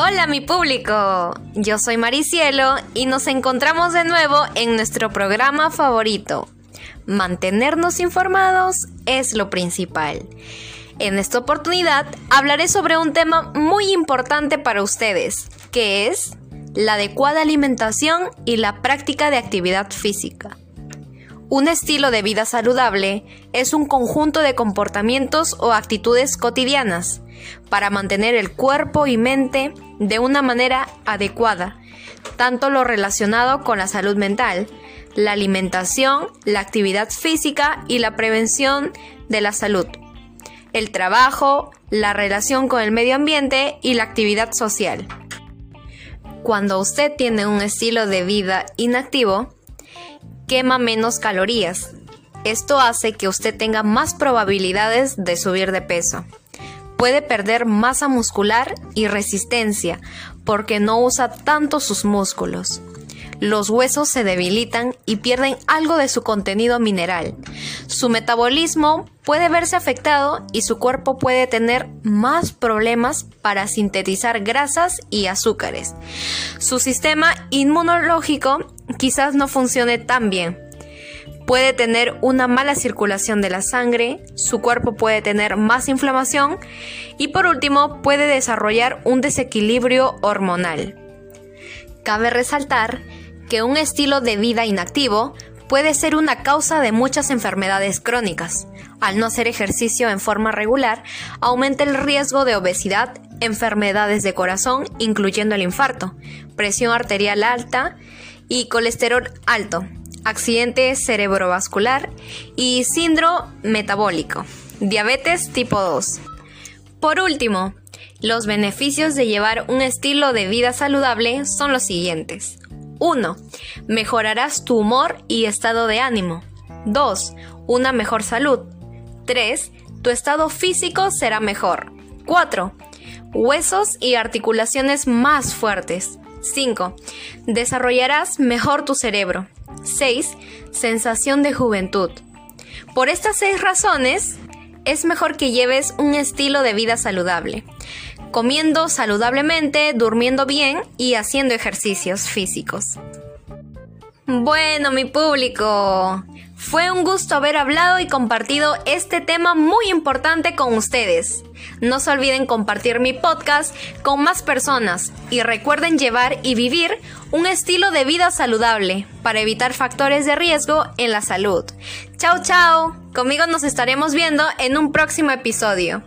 Hola mi público, yo soy Maricielo y nos encontramos de nuevo en nuestro programa favorito. Mantenernos informados es lo principal. En esta oportunidad hablaré sobre un tema muy importante para ustedes, que es la adecuada alimentación y la práctica de actividad física. Un estilo de vida saludable es un conjunto de comportamientos o actitudes cotidianas para mantener el cuerpo y mente de una manera adecuada, tanto lo relacionado con la salud mental, la alimentación, la actividad física y la prevención de la salud, el trabajo, la relación con el medio ambiente y la actividad social. Cuando usted tiene un estilo de vida inactivo, quema menos calorías. Esto hace que usted tenga más probabilidades de subir de peso. Puede perder masa muscular y resistencia porque no usa tanto sus músculos. Los huesos se debilitan y pierden algo de su contenido mineral. Su metabolismo puede verse afectado y su cuerpo puede tener más problemas para sintetizar grasas y azúcares. Su sistema inmunológico quizás no funcione tan bien. Puede tener una mala circulación de la sangre, su cuerpo puede tener más inflamación y por último puede desarrollar un desequilibrio hormonal. Cabe resaltar que un estilo de vida inactivo puede ser una causa de muchas enfermedades crónicas. Al no hacer ejercicio en forma regular, aumenta el riesgo de obesidad, enfermedades de corazón, incluyendo el infarto, presión arterial alta y colesterol alto, accidente cerebrovascular y síndrome metabólico, diabetes tipo 2. Por último, los beneficios de llevar un estilo de vida saludable son los siguientes. 1. Mejorarás tu humor y estado de ánimo. 2. Una mejor salud. 3. Tu estado físico será mejor. 4. Huesos y articulaciones más fuertes. 5. Desarrollarás mejor tu cerebro. 6. Sensación de juventud. Por estas seis razones, es mejor que lleves un estilo de vida saludable, comiendo saludablemente, durmiendo bien y haciendo ejercicios físicos. Bueno, mi público, fue un gusto haber hablado y compartido este tema muy importante con ustedes. No se olviden compartir mi podcast con más personas y recuerden llevar y vivir un estilo de vida saludable para evitar factores de riesgo en la salud. Chao, chao. Conmigo nos estaremos viendo en un próximo episodio.